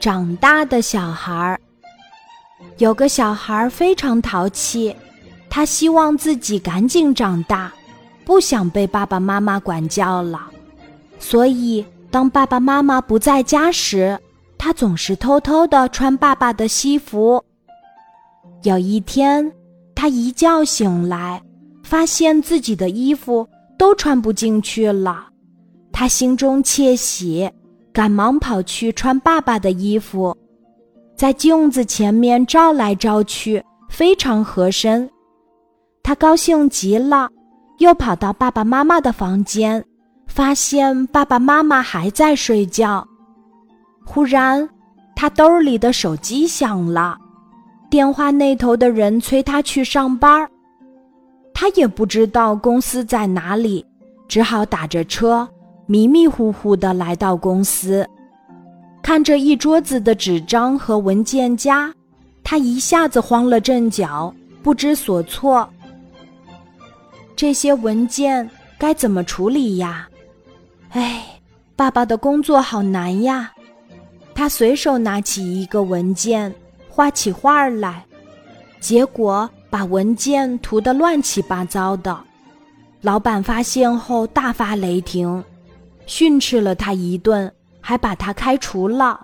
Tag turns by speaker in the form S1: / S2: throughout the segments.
S1: 长大的小孩儿。有个小孩非常淘气，他希望自己赶紧长大，不想被爸爸妈妈管教了。所以，当爸爸妈妈不在家时，他总是偷偷的穿爸爸的西服。有一天，他一觉醒来，发现自己的衣服都穿不进去了，他心中窃喜，赶忙跑去穿爸爸的衣服。在镜子前面照来照去，非常合身。他高兴极了，又跑到爸爸妈妈的房间，发现爸爸妈妈还在睡觉。忽然，他兜里的手机响了，电话那头的人催他去上班。他也不知道公司在哪里，只好打着车，迷迷糊糊的来到公司。看着一桌子的纸张和文件夹，他一下子慌了阵脚，不知所措。这些文件该怎么处理呀？哎，爸爸的工作好难呀！他随手拿起一个文件，画起画来，结果把文件涂得乱七八糟的。老板发现后大发雷霆，训斥了他一顿。还把他开除了。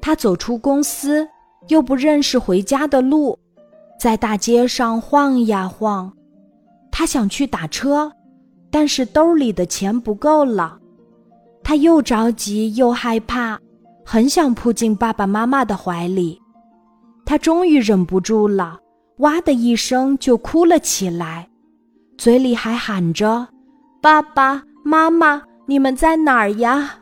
S1: 他走出公司，又不认识回家的路，在大街上晃呀晃。他想去打车，但是兜里的钱不够了。他又着急又害怕，很想扑进爸爸妈妈的怀里。他终于忍不住了，哇的一声就哭了起来，嘴里还喊着：“爸爸妈妈，你们在哪儿呀？”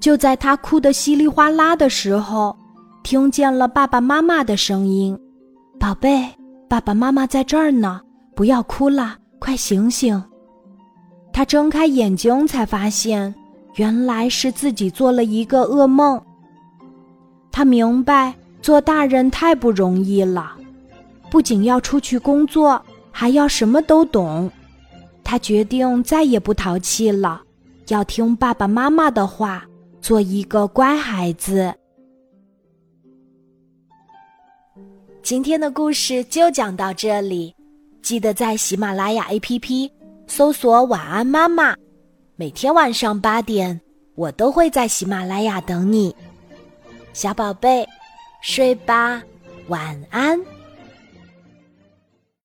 S1: 就在他哭得稀里哗啦的时候，听见了爸爸妈妈的声音：“宝贝，爸爸妈妈在这儿呢，不要哭了，快醒醒。”他睁开眼睛，才发现原来是自己做了一个噩梦。他明白做大人太不容易了，不仅要出去工作，还要什么都懂。他决定再也不淘气了，要听爸爸妈妈的话。做一个乖孩子。今天的故事就讲到这里，记得在喜马拉雅 APP 搜索“晚安妈妈”，每天晚上八点，我都会在喜马拉雅等你，小宝贝，睡吧，晚安。